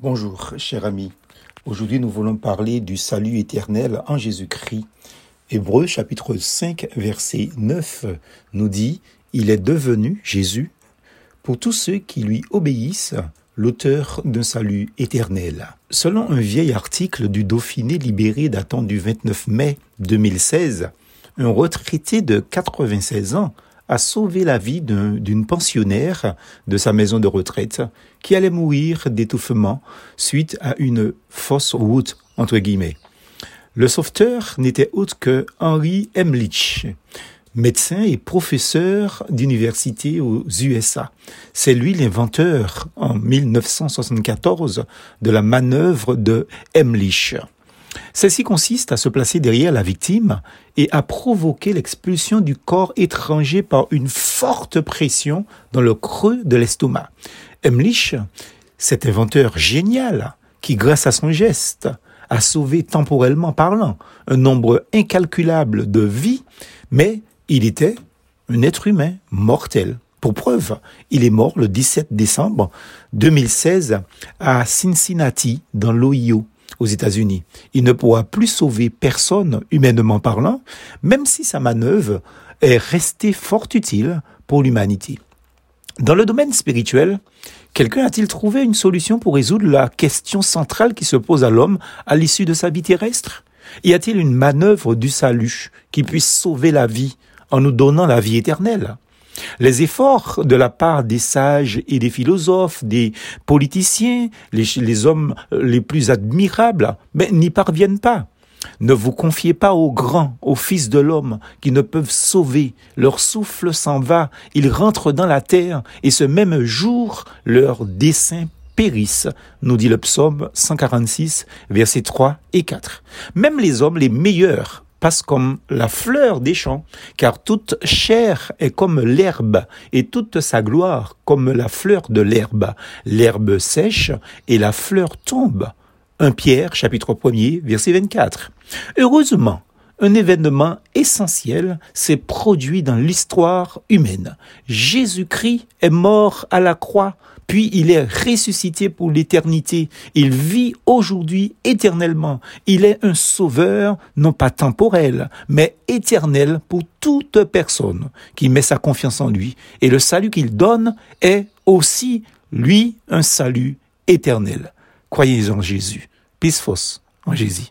Bonjour, cher ami. Aujourd'hui, nous voulons parler du salut éternel en Jésus-Christ. Hébreu chapitre 5, verset 9 nous dit, Il est devenu, Jésus, pour tous ceux qui lui obéissent, l'auteur d'un salut éternel. Selon un vieil article du Dauphiné libéré datant du 29 mai 2016, un retraité de 96 ans a sauvé la vie d'une pensionnaire de sa maison de retraite qui allait mourir d'étouffement suite à une fausse route, entre guillemets. Le sauveteur n'était autre que Henry Emlich, médecin et professeur d'université aux USA. C'est lui l'inventeur en 1974 de la manœuvre de Emlich. Celle-ci consiste à se placer derrière la victime et à provoquer l'expulsion du corps étranger par une forte pression dans le creux de l'estomac. Emlich, cet inventeur génial, qui grâce à son geste a sauvé temporellement parlant un nombre incalculable de vies, mais il était un être humain mortel. Pour preuve, il est mort le 17 décembre 2016 à Cincinnati, dans l'Ohio aux États-Unis. Il ne pourra plus sauver personne, humainement parlant, même si sa manœuvre est restée fort utile pour l'humanité. Dans le domaine spirituel, quelqu'un a-t-il trouvé une solution pour résoudre la question centrale qui se pose à l'homme à l'issue de sa vie terrestre? Y a-t-il une manœuvre du salut qui puisse sauver la vie en nous donnant la vie éternelle? Les efforts de la part des sages et des philosophes, des politiciens, les, hommes les plus admirables, ben, n'y parviennent pas. Ne vous confiez pas aux grands, aux fils de l'homme, qui ne peuvent sauver. Leur souffle s'en va, ils rentrent dans la terre, et ce même jour, leurs desseins périssent, nous dit le psaume 146, versets 3 et 4. Même les hommes les meilleurs passe comme la fleur des champs, car toute chair est comme l'herbe, et toute sa gloire comme la fleur de l'herbe. L'herbe sèche et la fleur tombe. 1 Pierre, chapitre 1er, verset 24. Heureusement, un événement essentiel s'est produit dans l'histoire humaine. Jésus-Christ est mort à la croix, puis il est ressuscité pour l'éternité. Il vit aujourd'hui éternellement. Il est un sauveur, non pas temporel, mais éternel pour toute personne qui met sa confiance en lui. Et le salut qu'il donne est aussi, lui, un salut éternel. Croyez en Jésus. Peace en Jésus.